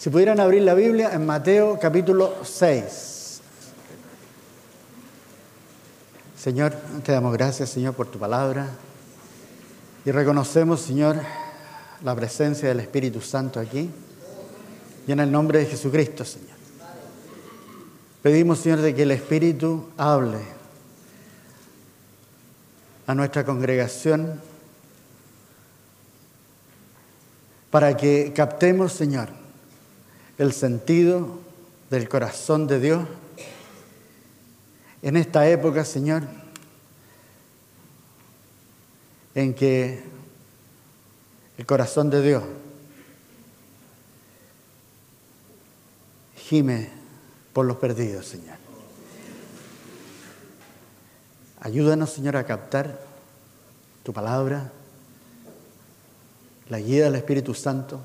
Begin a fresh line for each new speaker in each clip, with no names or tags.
Si pudieran abrir la Biblia en Mateo capítulo 6. Señor, te damos gracias, Señor, por tu palabra. Y reconocemos, Señor, la presencia del Espíritu Santo aquí. Y en el nombre de Jesucristo, Señor. Pedimos, Señor, de que el Espíritu hable a nuestra congregación para que captemos, Señor, el sentido del corazón de Dios en esta época, Señor, en que el corazón de Dios gime por los perdidos, Señor. Ayúdanos, Señor, a captar tu palabra, la guía del Espíritu Santo,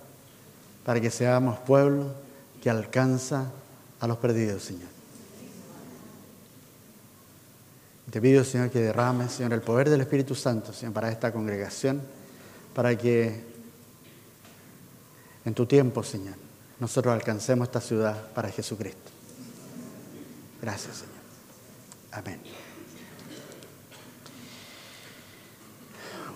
para que seamos pueblo que alcanza a los perdidos, Señor. Te pido, Señor, que derrames, Señor, el poder del Espíritu Santo, Señor, para esta congregación, para que en tu tiempo, Señor, nosotros alcancemos esta ciudad para Jesucristo. Gracias, Señor. Amén.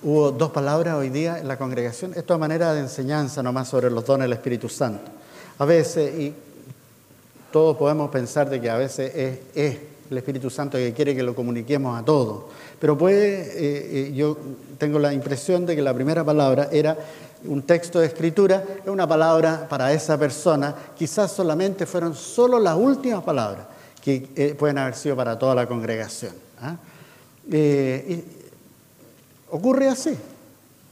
Hubo dos palabras hoy día en la congregación. Esto es manera de enseñanza nomás sobre los dones del Espíritu Santo. A veces, y todos podemos pensar de que a veces es, el Espíritu Santo que quiere que lo comuniquemos a todos. Pero puede, eh, eh, yo tengo la impresión de que la primera palabra era un texto de escritura, es una palabra para esa persona. Quizás solamente fueron solo las últimas palabras que eh, pueden haber sido para toda la congregación. ¿ah? Ocurre así,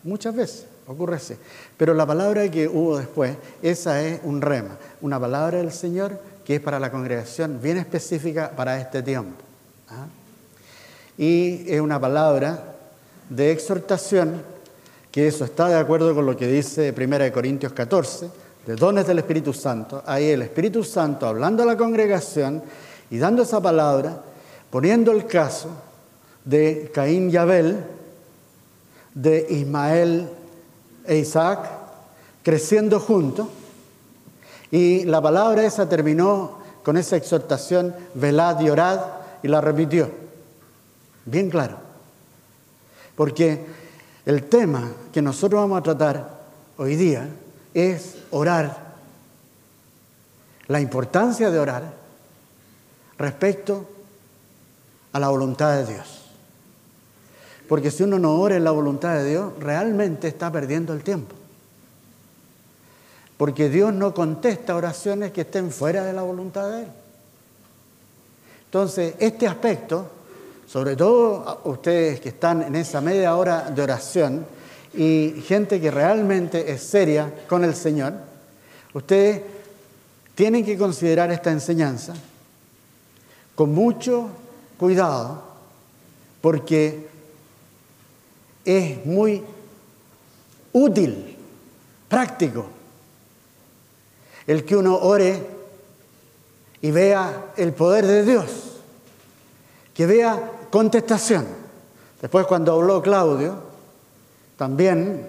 muchas veces, ocurre así. Pero la palabra que hubo después, esa es un rema, una palabra del Señor que es para la congregación bien específica para este tiempo. ¿ah? Y es una palabra de exhortación, que eso está de acuerdo con lo que dice 1 Corintios 14, de dones del Espíritu Santo. Ahí el Espíritu Santo hablando a la congregación y dando esa palabra, poniendo el caso de Caín y Abel, de Ismael e Isaac creciendo juntos. Y la palabra esa terminó con esa exhortación, velad y orad, y la repitió. Bien claro. Porque el tema que nosotros vamos a tratar hoy día es orar. La importancia de orar respecto a la voluntad de Dios. Porque si uno no ora en la voluntad de Dios, realmente está perdiendo el tiempo. Porque Dios no contesta oraciones que estén fuera de la voluntad de Él. Entonces, este aspecto, sobre todo ustedes que están en esa media hora de oración y gente que realmente es seria con el Señor, ustedes tienen que considerar esta enseñanza con mucho cuidado, porque es muy útil, práctico, el que uno ore y vea el poder de Dios, que vea contestación. Después cuando habló Claudio, también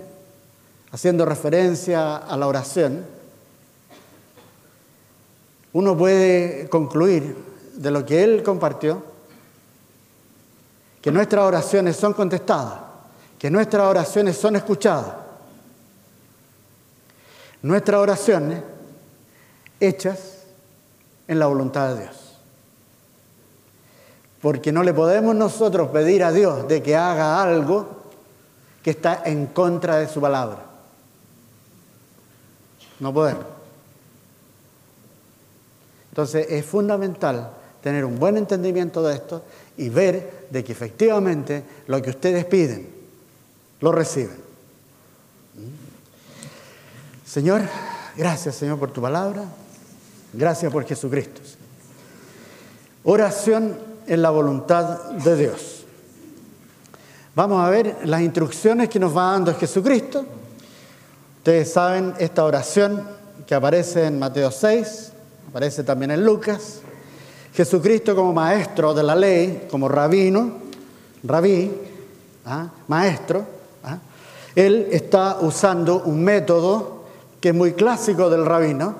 haciendo referencia a la oración, uno puede concluir de lo que él compartió, que nuestras oraciones son contestadas que nuestras oraciones son escuchadas. Nuestras oraciones hechas en la voluntad de Dios. Porque no le podemos nosotros pedir a Dios de que haga algo que está en contra de su palabra. No podemos. Entonces es fundamental tener un buen entendimiento de esto y ver de que efectivamente lo que ustedes piden lo reciben. Señor, gracias Señor por tu palabra, gracias por Jesucristo. Oración en la voluntad de Dios. Vamos a ver las instrucciones que nos va dando Jesucristo. Ustedes saben esta oración que aparece en Mateo 6, aparece también en Lucas. Jesucristo como maestro de la ley, como rabino, rabí, ¿ah? maestro, él está usando un método que es muy clásico del rabino,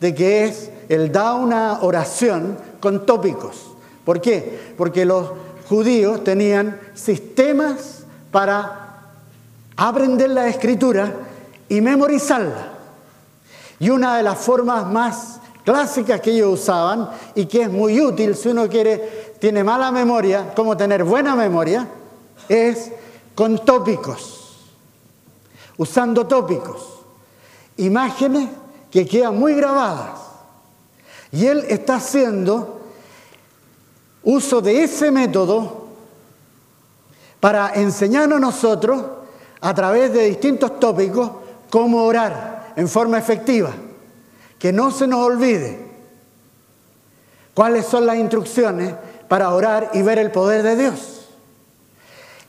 de que es, él da una oración con tópicos. ¿Por qué? Porque los judíos tenían sistemas para aprender la escritura y memorizarla. Y una de las formas más clásicas que ellos usaban y que es muy útil si uno quiere, tiene mala memoria, como tener buena memoria, es con tópicos, usando tópicos, imágenes que quedan muy grabadas. Y él está haciendo uso de ese método para enseñarnos a nosotros, a través de distintos tópicos, cómo orar en forma efectiva. Que no se nos olvide cuáles son las instrucciones para orar y ver el poder de Dios.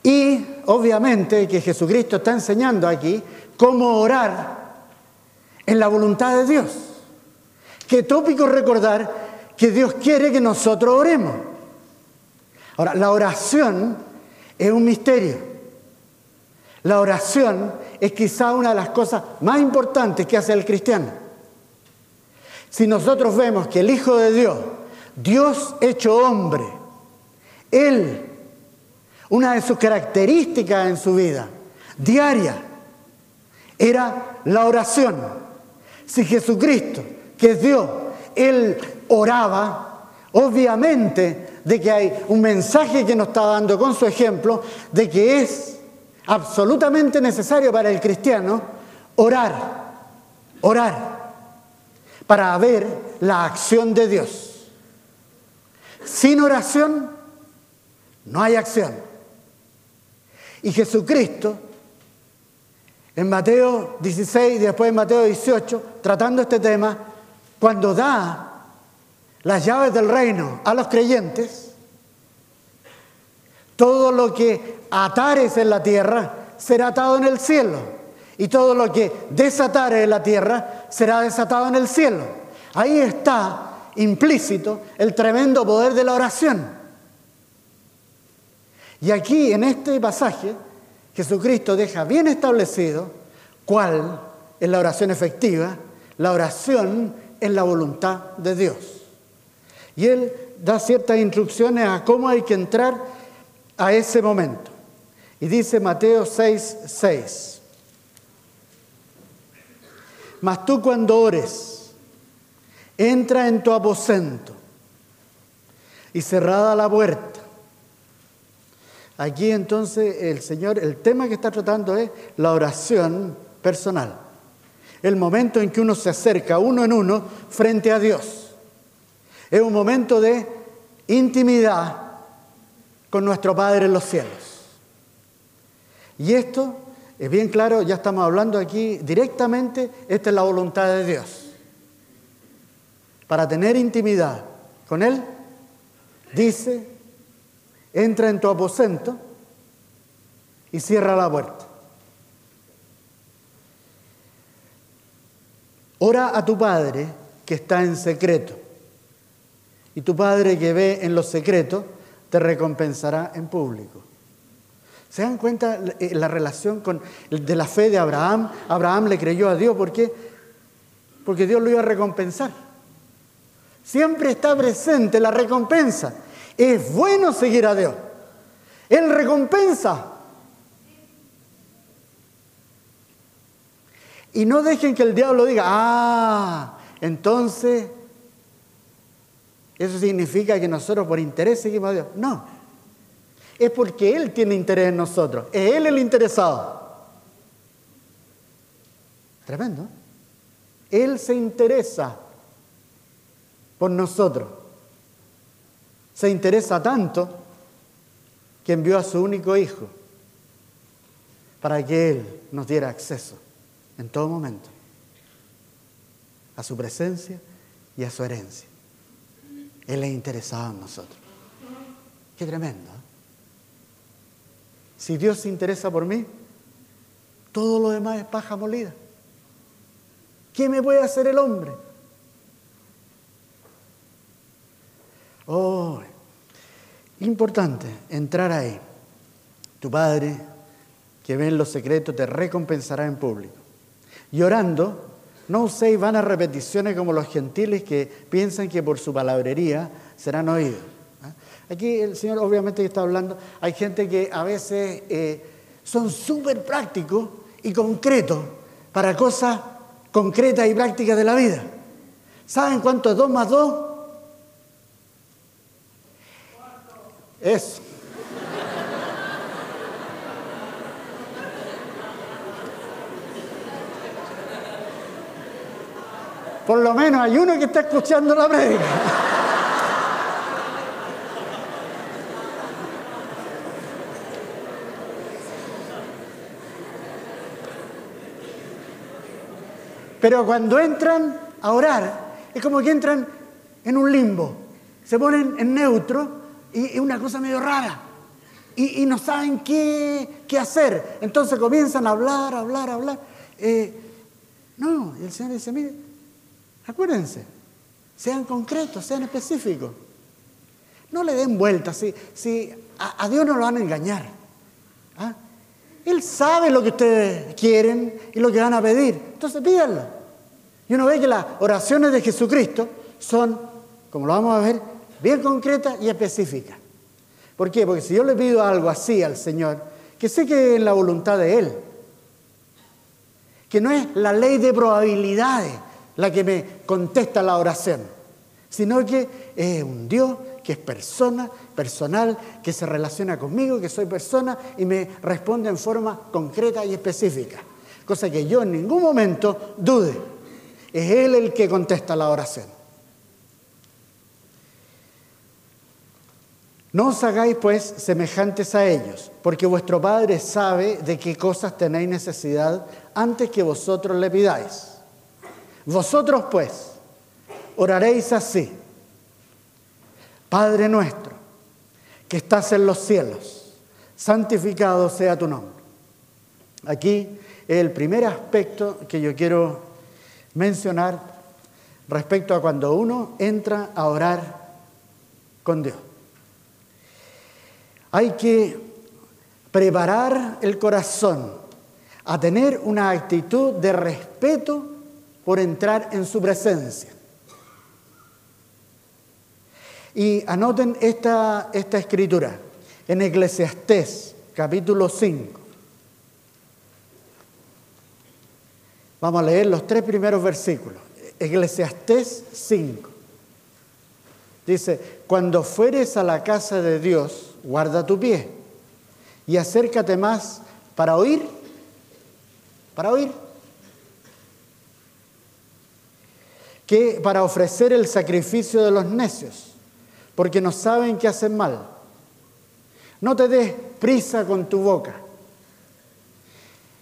Y obviamente que Jesucristo está enseñando aquí cómo orar en la voluntad de Dios. Qué tópico recordar que Dios quiere que nosotros oremos. Ahora, la oración es un misterio. La oración es quizá una de las cosas más importantes que hace el cristiano. Si nosotros vemos que el Hijo de Dios, Dios hecho hombre, Él, una de sus características en su vida diaria, era la oración. Si Jesucristo, que es Dios, Él oraba, obviamente de que hay un mensaje que nos está dando con su ejemplo, de que es absolutamente necesario para el cristiano orar, orar, para ver la acción de Dios. Sin oración no hay acción. Y Jesucristo, en Mateo 16 y después en Mateo 18, tratando este tema, cuando da las llaves del reino a los creyentes, todo lo que atares en la tierra será atado en el cielo. Y todo lo que desatares en la tierra será desatado en el cielo. Ahí está implícito el tremendo poder de la oración. Y aquí en este pasaje Jesucristo deja bien establecido cuál es la oración efectiva, la oración en la voluntad de Dios. Y él da ciertas instrucciones a cómo hay que entrar a ese momento. Y dice Mateo 6, 6. Mas tú cuando ores, entra en tu aposento y cerrada la puerta. Aquí entonces el Señor, el tema que está tratando es la oración personal. El momento en que uno se acerca uno en uno frente a Dios. Es un momento de intimidad con nuestro Padre en los cielos. Y esto es bien claro, ya estamos hablando aquí directamente, esta es la voluntad de Dios. Para tener intimidad con Él, dice, entra en tu aposento y cierra la puerta. Ora a tu Padre que está en secreto y tu Padre que ve en los secretos te recompensará en público. ¿Se dan cuenta eh, la relación con, de la fe de Abraham? Abraham le creyó a Dios, ¿por qué? Porque Dios lo iba a recompensar. Siempre está presente la recompensa. Es bueno seguir a Dios. Él recompensa. Y no dejen que el diablo diga, ah, entonces ¿Eso significa que nosotros por interés seguimos a Dios? No. Es porque Él tiene interés en nosotros. Es Él el interesado. Tremendo. Él se interesa por nosotros. Se interesa tanto que envió a su único hijo para que Él nos diera acceso en todo momento a su presencia y a su herencia. Él es interesado en nosotros. Qué tremendo. ¿eh? Si Dios se interesa por mí, todo lo demás es paja molida. ¿Qué me puede hacer el hombre? Oh, importante entrar ahí. Tu Padre, que ve en los secretos, te recompensará en público. Y orando, No uséis vanas repeticiones como los gentiles que piensan que por su palabrería serán oídos. ¿eh? Aquí el Señor obviamente está hablando, hay gente que a veces eh, son súper prácticos y concretos para cosas concretas y prácticas de la vida. ¿Saben cuánto es 2 más 2? Eso. Por lo menos hay uno que está escuchando la prédica. Pero cuando entran a orar, es como que entran en un limbo, se ponen en neutro es una cosa medio rara. Y, no saben qué, qué, hacer. Entonces comienzan a hablar, hablar, hablar. Eh, no, y el Señor dice, mire, acuérdense, sean concretos, sean específicos. No le den vueltas, si, si a, Dios no lo van a engañar. ¿ah? Él sabe lo que ustedes quieren y lo que van a pedir. Entonces pídanlo. Y uno ve que las oraciones de Jesucristo son, como lo vamos a ver, bien concretas y específicas. ¿Por qué? Porque si yo le pido algo así al Señor, que sé que es la voluntad de Él, que no es la ley de probabilidades la que me contesta la oración, sino que es un Dios que es persona, personal, que se relaciona conmigo, que soy persona y me responde en forma concreta y específica. Cosa que yo en ningún momento dude. Es Él el que contesta la oración. No os hagáis pues semejantes a ellos, porque vuestro Padre sabe de qué cosas tenéis necesidad antes que vosotros le pidáis. Vosotros pues oraréis así. Padre nuestro, que estás en los cielos, santificado sea tu nombre. Aquí el primer aspecto que yo quiero mencionar respecto a cuando uno entra a orar con Dios. Hay que preparar el corazón a tener una actitud de respeto por entrar en su presencia. Y anoten esta, esta escritura en Eclesiastés capítulo 5. Vamos a leer los tres primeros versículos. Eclesiastés 5. Dice, cuando fueres a la casa de Dios, guarda tu pie y acércate más para oír, para oír, que para ofrecer el sacrificio de los necios, porque no saben qué hacen mal. No te des prisa con tu boca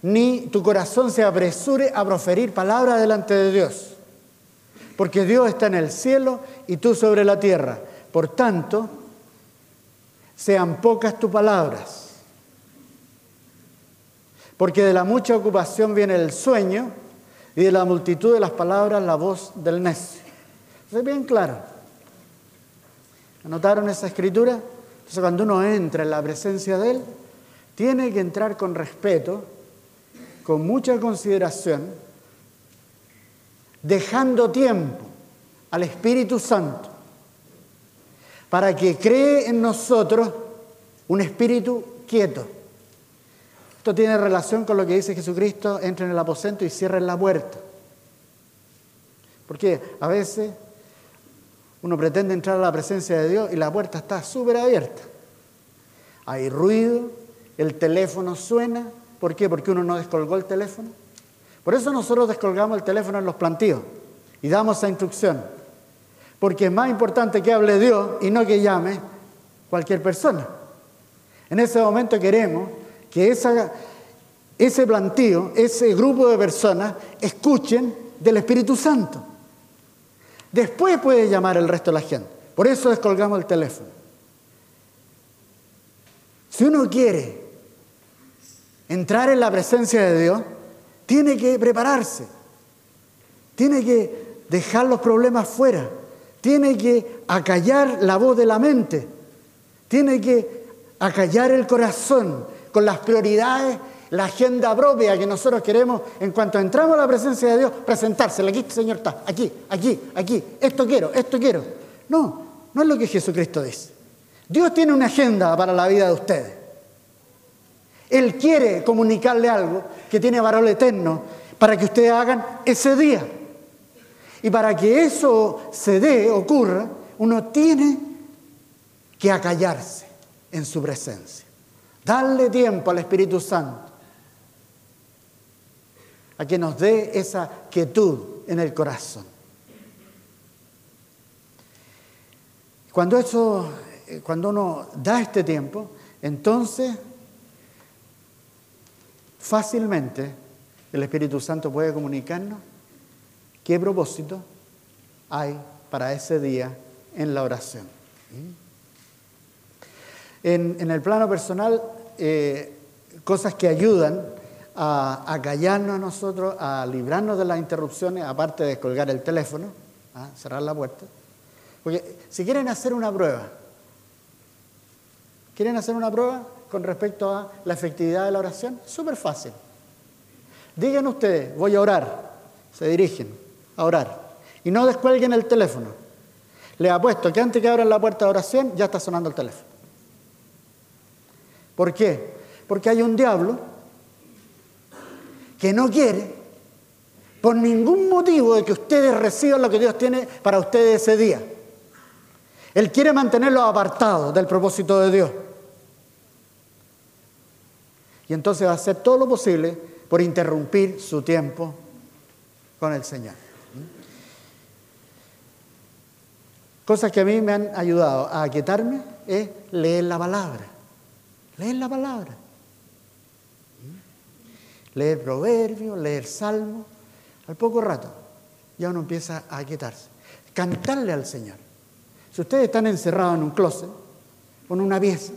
ni tu corazón se apresure a proferir palabra delante de Dios, porque Dios está en el cielo y tú sobre la tierra. Por tanto, sean pocas tus palabras, porque de la mucha ocupación viene el sueño y de la multitud de las palabras la voz del necio. Es bien claro. ¿Anotaron esa escritura? Entonces cuando uno entra en la presencia de Él, tiene que entrar con respeto con mucha consideración, dejando tiempo al Espíritu Santo para que cree en nosotros un espíritu quieto. Esto tiene relación con lo que dice Jesucristo, entre en el aposento y cierren la puerta. Porque a veces uno pretende entrar a la presencia de Dios y la puerta está súper abierta. Hay ruido, el teléfono suena, ¿Por qué? Porque uno no descolgó el teléfono. Por eso nosotros descolgamos el teléfono en los plantíos y damos esa instrucción. Porque es más importante que hable Dios y no que llame cualquier persona. En ese momento queremos que esa, ese plantío, ese grupo de personas, escuchen del Espíritu Santo. Después puede llamar el resto de la gente. Por eso descolgamos el teléfono. Si uno quiere entrar en la presencia de Dios, tiene que prepararse, tiene que dejar los problemas fuera, tiene que acallar la voz de la mente, tiene que acallar el corazón con las prioridades, la agenda propia que nosotros queremos en cuanto entramos a la presencia de Dios, presentársela. Aquí, Señor, está, aquí, aquí, aquí, esto quiero, esto quiero. No, no es lo que Jesucristo dice. Dios tiene una agenda para la vida de ustedes. Él quiere comunicarle algo que tiene valor eterno para que ustedes hagan ese día. Y para que eso se dé, ocurra, uno tiene que acallarse en su presencia. Darle tiempo al Espíritu Santo a que nos dé esa quietud en el corazón. Cuando eso, cuando uno da este tiempo, entonces fácilmente el Espíritu Santo puede comunicarnos qué propósito hay para ese día en la oración. En, el plano personal, eh, cosas que ayudan a, callarnos a nosotros, a librarnos de las interrupciones, aparte de colgar el teléfono, ¿ah? cerrar la puerta. Porque si quieren hacer una prueba, ¿quieren hacer una prueba? con respecto a la efectividad de la oración? Súper fácil. Digan ustedes, voy a orar. Se dirigen a orar. Y no descuelguen el teléfono. Les apuesto que antes que abran la puerta de oración ya está sonando el teléfono. ¿Por qué? Porque hay un diablo que no quiere, por ningún motivo, de que ustedes reciban lo que Dios tiene para ustedes ese día. Él quiere mantenerlos apartados del propósito de Dios. Y entonces va a hacer todo lo posible por interrumpir su tiempo con el Señor. Cosas que a mí me han ayudado a aquietarme es leer la palabra. Leer la palabra. Leer proverbios, leer salmos. Al poco rato ya uno empieza a aquietarse. Cantarle al Señor. Si ustedes están encerrados en un closet, con una pieza,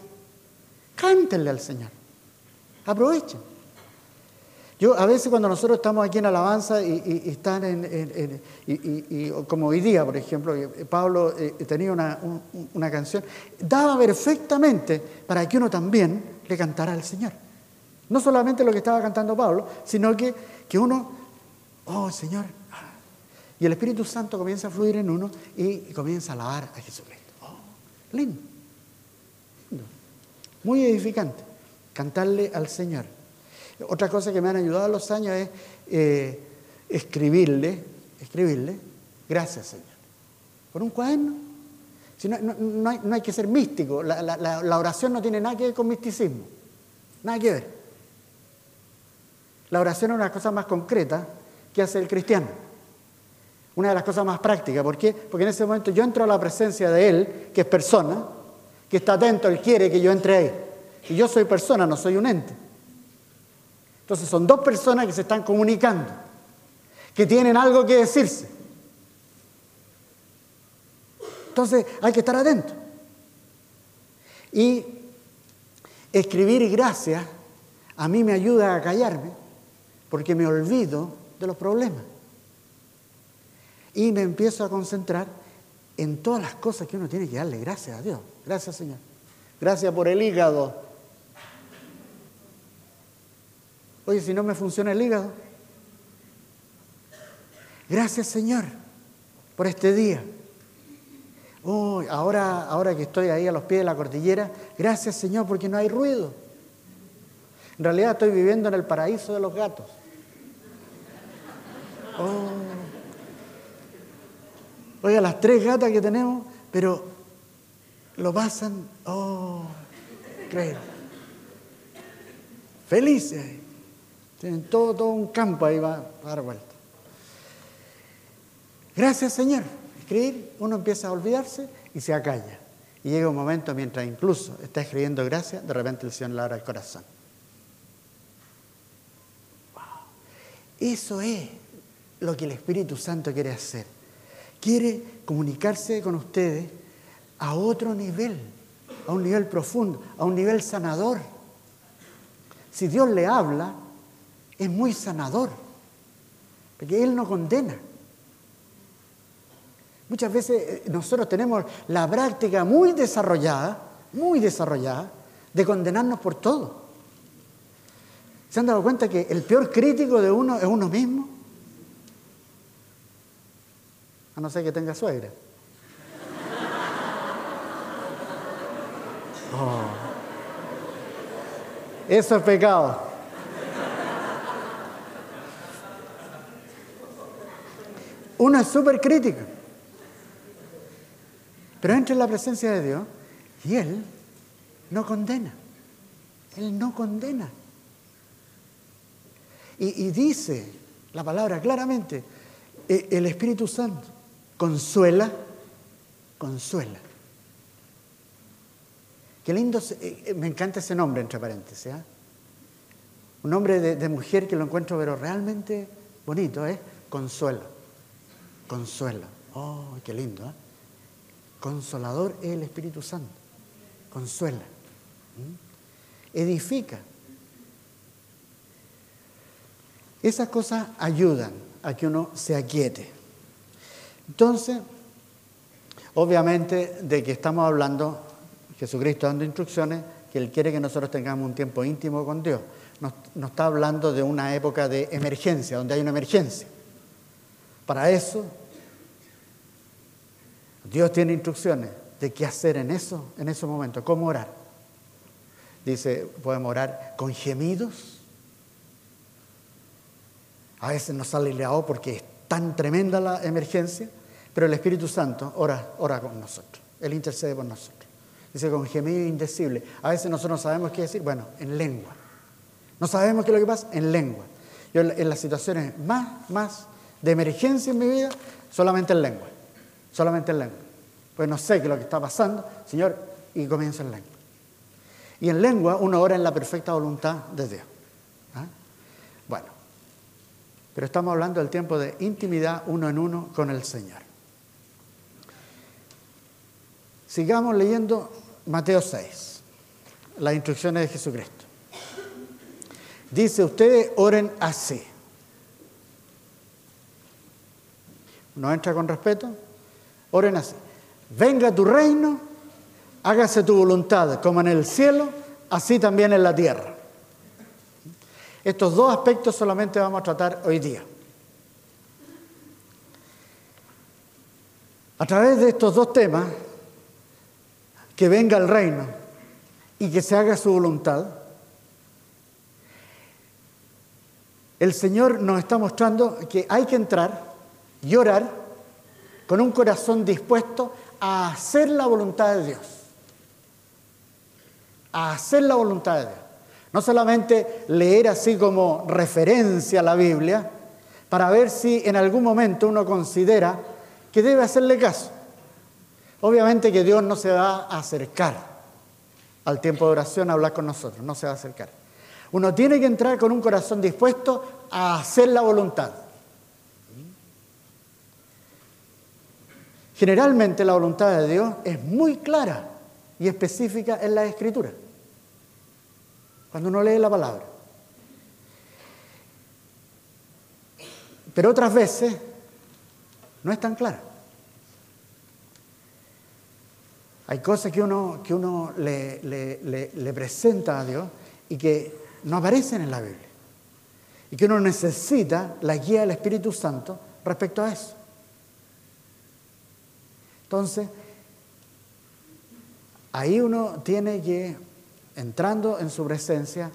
cántenle al Señor. Aprovechen. Yo a veces cuando nosotros estamos aquí en alabanza y, están en, y, como hoy día, por ejemplo, Pablo eh, tenía una, canción, daba perfectamente para que uno también le cantara al Señor. No solamente lo que estaba cantando Pablo, sino que, que uno, oh Señor, y el Espíritu Santo comienza a fluir en uno y comienza a alabar a Jesucristo. Oh, lindo, lindo, muy edificante cantarle al Señor. Otra cosa que me han ayudado a los años es eh, escribirle, escribirle, gracias Señor. Por un cuaderno. Si no, no, hay, que ser místico, la, la oración no tiene nada que ver con misticismo, nada que ver. La oración es una cosa más concreta que hace el cristiano. Una de las cosas más prácticas. ¿Por qué? Porque en ese momento yo entro a la presencia de Él, que es persona, que está atento, Él quiere que yo entre ahí. Y yo soy persona, no soy un ente. Entonces son dos personas que se están comunicando, que tienen algo que decirse. Entonces hay que estar atento. Y escribir gracias a mí me ayuda a callarme porque me olvido de los problemas. Y me empiezo a concentrar en todas las cosas que uno tiene que darle gracias a Dios. Gracias Señor. Gracias por el hígado Oye, si no me funciona el hígado. Gracias Señor por este día. Oh, ahora, ahora que estoy ahí a los pies de la cordillera, gracias Señor porque no hay ruido. En realidad estoy viviendo en el paraíso de los gatos. Oh. Oiga, las tres gatas que tenemos, pero lo pasan, oh, creo. Felices. Tienen todo, todo un campo ahí va a dar vuelta. Gracias, Señor. Escribir, uno empieza a olvidarse y se acalla. Y llega un momento mientras incluso está escribiendo gracias, de repente el Señor le abre el corazón. Eso es lo que el Espíritu Santo quiere hacer. Quiere comunicarse con ustedes a otro nivel, a un nivel profundo, a un nivel sanador. Si Dios le habla, es muy sanador, porque Él no condena. Muchas veces eh, nosotros tenemos la práctica muy desarrollada, muy desarrollada, de condenarnos por todo. ¿Se han dado cuenta que el peor crítico de uno es uno mismo? A no ser que tenga suegra. Oh. Eso es pecado. Súper crítico. Pero entra en la presencia de Dios y Él no condena. Él no condena. Y, dice la palabra claramente, e, el Espíritu Santo consuela, consuela. Qué lindo, eh, eh, me encanta ese nombre, entre paréntesis. ¿ah? Un nombre de, mujer que lo encuentro, pero realmente bonito, ¿eh? Consuelo. Consuelo. Oh, qué lindo. ¿eh? Consolador es el Espíritu Santo. Consuela. Edifica. Esas cosas ayudan a que uno se aquiete. Entonces, obviamente de que estamos hablando, Jesucristo dando instrucciones, que Él quiere que nosotros tengamos un tiempo íntimo con Dios. Nos, está hablando de una época de emergencia, donde hay una emergencia. Para eso, Dios tiene instrucciones de qué hacer en eso, en esos momentos, cómo orar. Dice, podemos orar con gemidos a veces nos sale leado porque es tan tremenda la emergencia, pero el Espíritu Santo ora, ora con nosotros. Él intercede por nosotros. Dice con gemido indecible. A veces nosotros no sabemos qué decir. Bueno, en lengua. No sabemos qué es lo que pasa en lengua. Yo en las situaciones más, más de emergencia en mi vida, solamente en lengua. Solamente en lengua. Pues no sé qué es lo que está pasando, Señor, y comienza en lengua. Y en lengua uno ora en la perfecta voluntad de Dios. ¿Ah? Bueno, pero estamos hablando del tiempo de intimidad uno en uno con el Señor. Sigamos leyendo Mateo 6, las instrucciones de Jesucristo. Dice, ustedes oren así. ¿No entra con respeto? Oren así. Venga tu reino, hágase tu voluntad, como en el cielo, así también en la tierra. Estos dos aspectos solamente vamos a tratar hoy día. A través de estos dos temas, que venga el reino y que se haga su voluntad, el Señor nos está mostrando que hay que entrar y orar con un corazón dispuesto a hacer la voluntad de Dios. A hacer la voluntad de Dios. No solamente leer así como referencia a la Biblia, para ver si en algún momento uno considera que debe hacerle caso. Obviamente que Dios no se va a acercar al tiempo de oración a hablar con nosotros, no se va a acercar. Uno tiene que entrar con un corazón dispuesto a hacer la voluntad. Generalmente la voluntad de Dios es muy clara y específica en la Escritura cuando uno lee la palabra. Pero otras veces no es tan clara. Hay cosas que uno, que uno le, le, presenta a Dios y que no aparecen en la Biblia. Y que uno necesita la guía del Espíritu Santo respecto a eso. Entonces, ahí uno tiene que entrando en su presencia,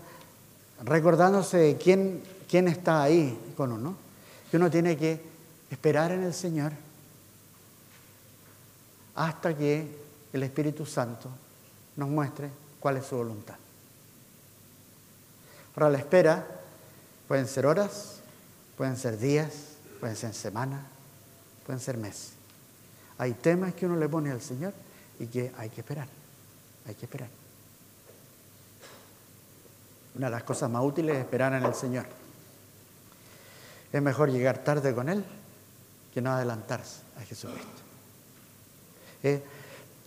recordándose de quién, quién está ahí con uno, que uno tiene que esperar en el Señor hasta que el Espíritu Santo nos muestre cuál es su voluntad. Ahora la espera pueden ser horas, pueden ser días, pueden ser semanas, pueden ser meses. Hay temas que uno le pone al Señor y que hay que esperar, hay que esperar. Una de las cosas más útiles es esperar en el Señor. Es mejor llegar tarde con Él que no adelantarse a Jesucristo. Eh,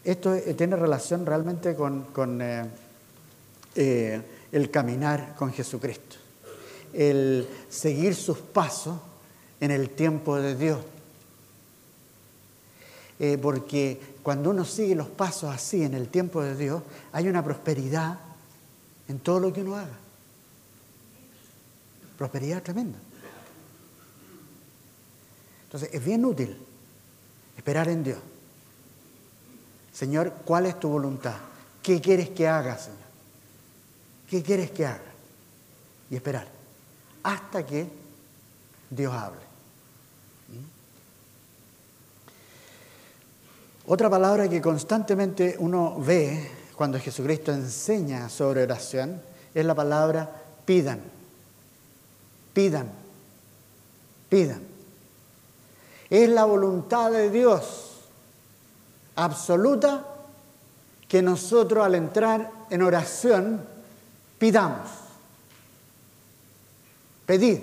esto tiene relación realmente con, eh, eh, el caminar con Jesucristo, el seguir sus pasos en el tiempo de Dios. Porque cuando uno sigue los pasos así en el tiempo de Dios, hay una prosperidad en todo lo que uno haga. Prosperidad tremenda. Entonces, es bien útil esperar en Dios. Señor, ¿cuál es tu voluntad? ¿Qué quieres que haga, Señor? ¿Qué quieres que haga? Y esperar hasta que Dios hable. Otra palabra que constantemente uno ve cuando Jesucristo enseña sobre oración es la palabra pidan. Pidan. Pidan. Es la voluntad de Dios absoluta que nosotros al entrar en oración pidamos. Pedid.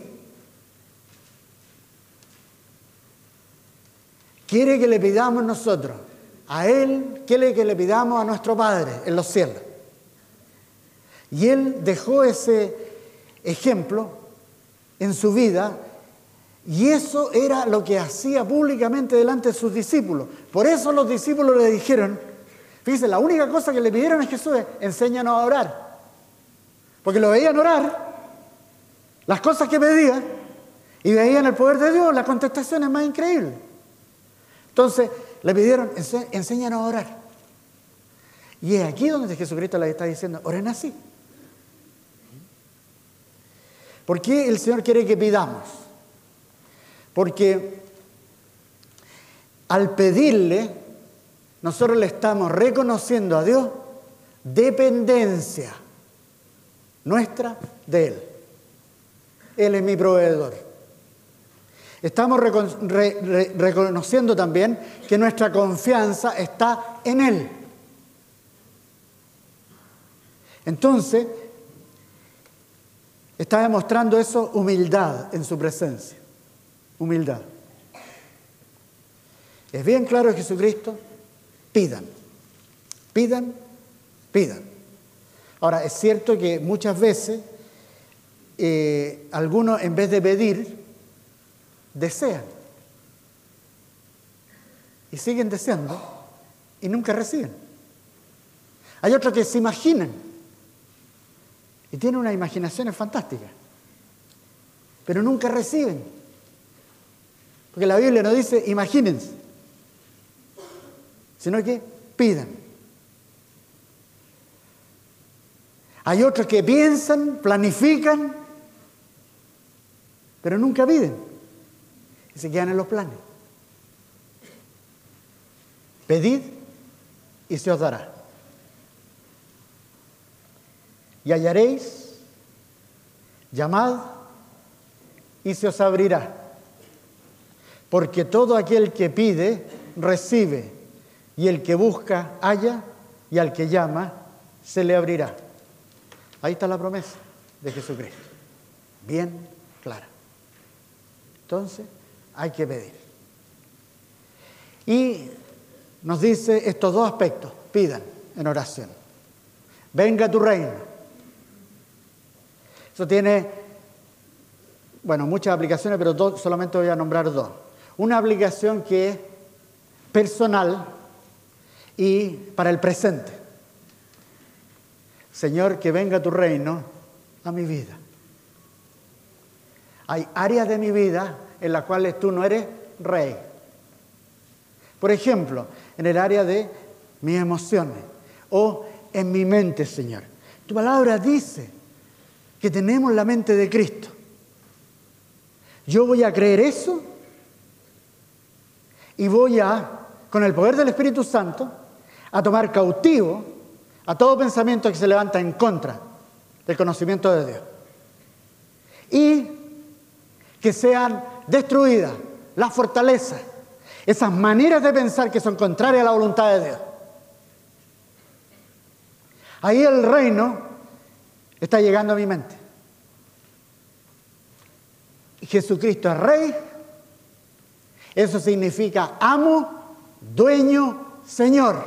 Quiere que le pidamos nosotros. A Él quiere que le pidamos a nuestro Padre en los cielos. Y Él dejó ese ejemplo en su vida y eso era lo que hacía públicamente delante de sus discípulos. Por eso los discípulos le dijeron, fíjense, la única cosa que le pidieron a Jesús es, enséñanos a orar. Porque lo veían orar las cosas que pedía y veían el poder de Dios, la contestación es más increíble. Entonces le pidieron, enséñanos a orar. Y es aquí donde Jesucristo les está diciendo, oren así. ¿Por qué el Señor quiere que pidamos? Porque al pedirle, nosotros le estamos reconociendo a Dios dependencia nuestra de Él. Él es mi proveedor. Estamos reconociendo también que nuestra confianza está en Él. Entonces, está demostrando eso humildad en su presencia. Humildad. Es bien claro Jesucristo, pidan, pidan, pidan. Ahora, es cierto que muchas veces eh, algunos en vez de pedir, desean. Y siguen deseando y nunca reciben. Hay otros que se imaginan y tienen unas imaginaciones fantásticas, pero nunca reciben. Porque la Biblia no dice imagínense, sino que pidan. Hay otros que piensan, planifican pero nunca piden y se quedan en los planes. Pedid y se os dará. Y hallaréis, llamad y se os abrirá. Porque todo aquel que pide, recibe, y el que busca, halla, y al que llama, se le abrirá. Ahí está la promesa de Jesucristo. Bien clara. Entonces, hay que pedir. Y nos dice estos dos aspectos, pidan en oración. Venga tu reino. Eso tiene, bueno, muchas aplicaciones, pero solamente voy a nombrar dos. Una aplicación que es personal y para el presente. Señor, que venga tu reino a mi vida. Hay áreas de mi vida en las cuales tú no eres rey. Por ejemplo, en el área de mis emociones o en mi mente, Señor. Tu palabra dice que tenemos la mente de Cristo. Yo voy a creer eso y voy a, con el poder del Espíritu Santo, a tomar cautivo a todo pensamiento que se levanta en contra del conocimiento de Dios. Y que sean destruidas las fortalezas, esas maneras de pensar que son contrarias a la voluntad de Dios. Ahí el reino está llegando a mi mente. Jesucristo es rey. Eso significa amo, dueño, Señor.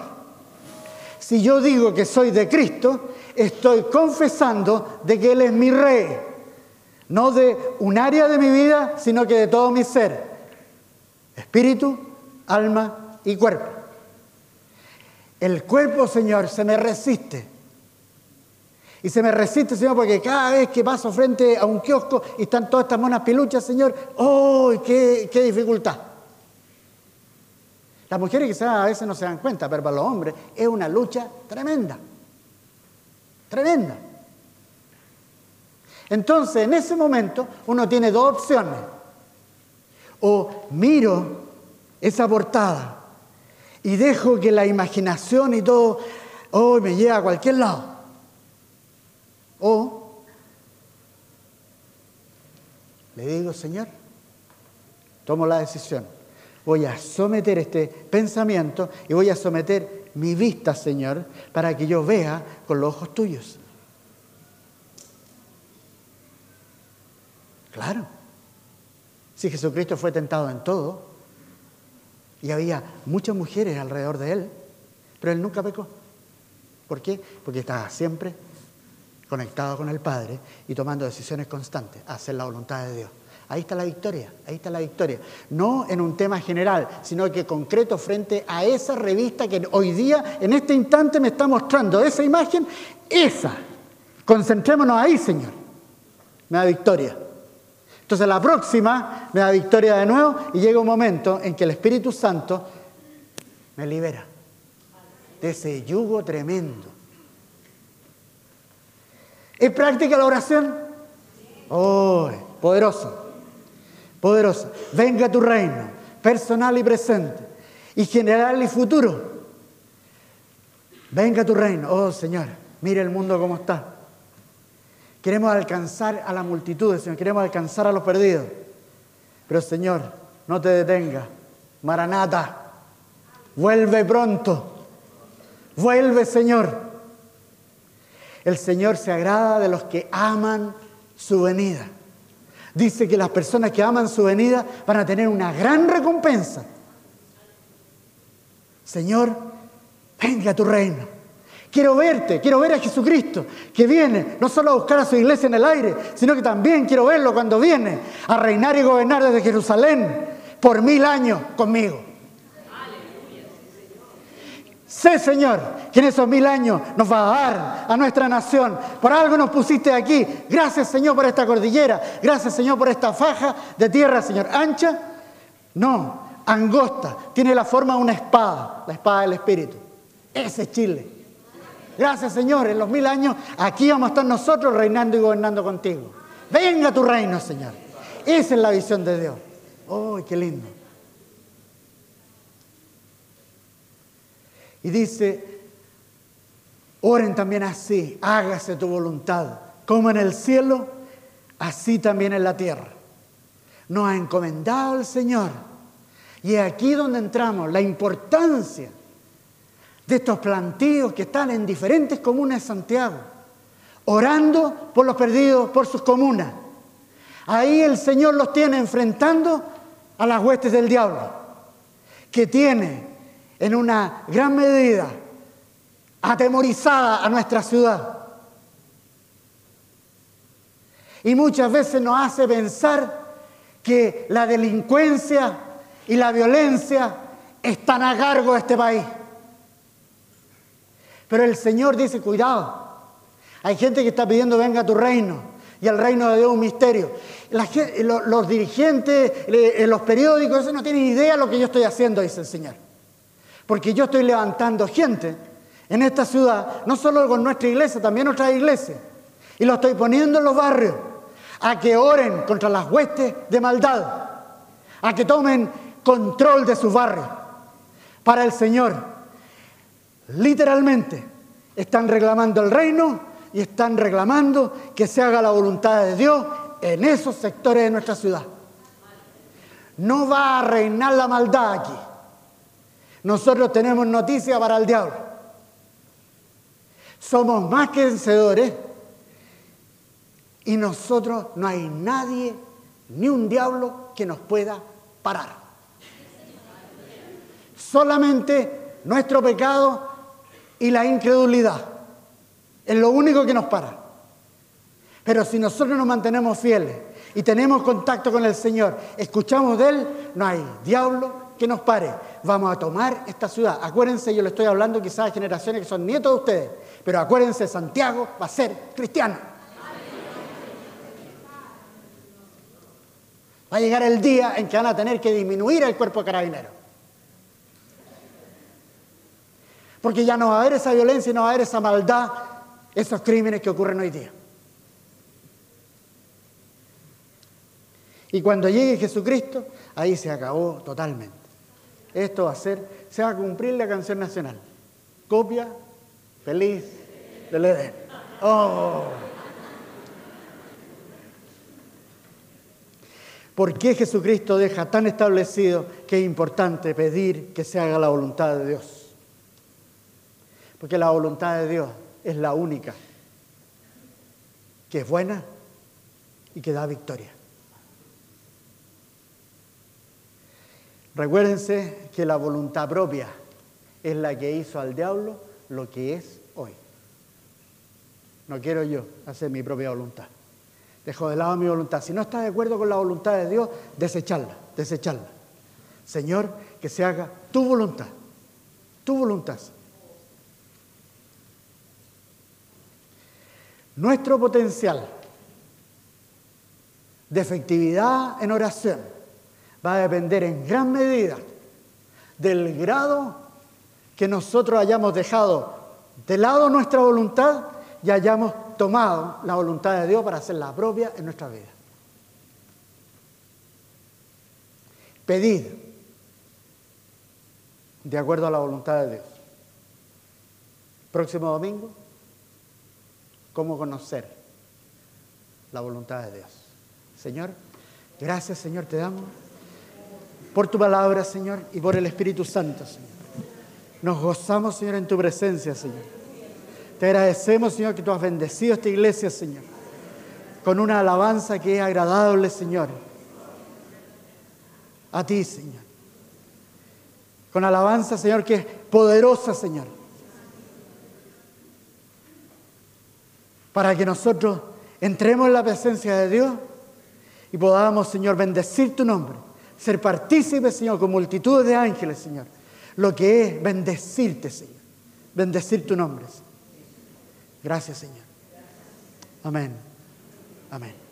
Si yo digo que soy de Cristo, estoy confesando de que Él es mi rey. No de un área de mi vida, sino que de todo mi ser. Espíritu, alma y cuerpo. El cuerpo, Señor, se me resiste. Y se me resiste, Señor, porque cada vez que paso frente a un kiosco y están todas estas monas piluchas, Señor, ¡oh, qué, qué dificultad! Las mujeres quizás a veces no se dan cuenta, pero para los hombres es una lucha tremenda. Tremenda. Entonces, en ese momento, uno tiene dos opciones. O miro esa portada y dejo que la imaginación y todo, oh, me lleve a cualquier lado. O le digo, Señor, tomo la decisión. Voy a someter este pensamiento y voy a someter mi vista, Señor, para que yo vea con los ojos tuyos. Claro. Si Jesucristo fue tentado en todo y había muchas mujeres alrededor de él, pero él nunca pecó. ¿Por qué? Porque estaba siempre conectado con el Padre y tomando decisiones constantes, hacer la voluntad de Dios. Ahí está la victoria, ahí está la victoria. No en un tema general, sino que concreto frente a esa revista que hoy día, en este instante, me está mostrando esa imagen, esa. Concentrémonos ahí, Señor. Me da victoria. Entonces la próxima me da victoria de nuevo y llega un momento en que el Espíritu Santo me libera de ese yugo tremendo ¿Es práctica la oración? Oh, poderoso, poderoso. Venga tu reino, personal y presente, y general y futuro. Venga tu reino, oh Señor, mire el mundo como está. Queremos alcanzar a la multitud, Señor, queremos alcanzar a los perdidos. Pero Señor, no te detenga. Maranata, vuelve pronto. Vuelve, Señor. El Señor se agrada de los que aman su venida. Dice que las personas que aman su venida van a tener una gran recompensa. Señor, venga a tu reino. Quiero verte, quiero ver a Jesucristo que viene no solo a buscar a su iglesia en el aire, sino que también quiero verlo cuando viene a reinar y gobernar desde Jerusalén por mil años conmigo. Sé, Señor, que en esos mil años nos va a dar a nuestra nación. Por algo nos pusiste aquí. Gracias, Señor, por esta cordillera. Gracias, Señor, por esta faja de tierra, Señor. Ancha, no, angosta. Tiene la forma de una espada, la espada del Espíritu. Ese es Chile. Gracias, Señor. En los mil años aquí vamos a estar nosotros reinando y gobernando contigo. Venga tu reino, Señor. Esa es la visión de Dios. ¡Oh, qué lindo! Y dice, oren también así, hágase tu voluntad, como en el cielo, así también en la tierra. Nos ha encomendado el Señor. Y es aquí donde entramos, la importancia de estos plantíos que están en diferentes comunas de Santiago, orando por los perdidos, por sus comunas. Ahí el Señor los tiene enfrentando a las huestes del diablo, que tiene en una gran medida atemorizada a nuestra ciudad. Y muchas veces nos hace pensar que la delincuencia y la violencia están a cargo de este país. Pero el Señor dice, cuidado, hay gente que está pidiendo venga a tu reino y el reino de Dios un misterio. los, dirigentes, en los periódicos, no tienen idea de lo que yo estoy haciendo, dice el Señor. Porque yo estoy levantando gente en esta ciudad, no solo con nuestra iglesia, también otras iglesias. Y lo estoy poniendo en los barrios a que oren contra las huestes de maldad, a que tomen control de sus barrios. Para el Señor, literalmente, están reclamando el reino y están reclamando que se haga la voluntad de Dios en esos sectores de nuestra ciudad. No va a reinar la maldad aquí. Nosotros tenemos noticia para el diablo. Somos más que vencedores y nosotros no hay nadie, ni un diablo que nos pueda parar. Solamente nuestro pecado y la incredulidad es lo único que nos para. Pero si nosotros nos mantenemos fieles y tenemos contacto con el Señor, escuchamos de Él, no hay diablo que nos pare. Vamos a tomar esta ciudad. Acuérdense, yo le estoy hablando quizás a generaciones que son nietos de ustedes, pero acuérdense, Santiago va a ser cristiano. Va a llegar el día en que van a tener que disminuir el cuerpo de Porque ya no va a haber esa violencia y no va a haber esa maldad, esos crímenes que ocurren hoy día. Y cuando llegue Jesucristo, ahí se acabó totalmente. Esto va a ser, se va a cumplir la canción nacional. Copia feliz del Edén. Oh. ¿Por qué Jesucristo deja tan establecido que es importante pedir que se haga la voluntad de Dios? Porque la voluntad de Dios es la única que es buena y que da victoria. Recuérdense que la voluntad propia es la que hizo al diablo lo que es hoy. No quiero yo hacer mi propia voluntad. Dejo de lado mi voluntad. Si no estás de acuerdo con la voluntad de Dios, desecharla, desecharla. Señor, que se haga tu voluntad, tu voluntad. Nuestro potencial de efectividad en oración va a depender en gran medida del grado que nosotros hayamos dejado de lado nuestra voluntad y hayamos tomado la voluntad de Dios para hacerla propia en nuestra vida. Pedid de acuerdo a la voluntad de Dios. Próximo domingo, ¿cómo conocer la voluntad de Dios? Señor, gracias Señor, te damos por tu palabra, Señor, y por el Espíritu Santo, Señor. Nos gozamos, Señor, en tu presencia, Señor. Te agradecemos, Señor, que tú has bendecido esta iglesia, Señor, con una alabanza que es agradable, Señor, a ti, Señor. Con alabanza, Señor, que es poderosa, Señor. Para que nosotros entremos en la presencia de Dios y podamos, Señor, bendecir tu nombre ser partícipe, Señor, con multitudes de ángeles, Señor. Lo que es bendecirte, Señor. Bendecir tu nombre. Señor. Gracias, Señor. Amén. Amén.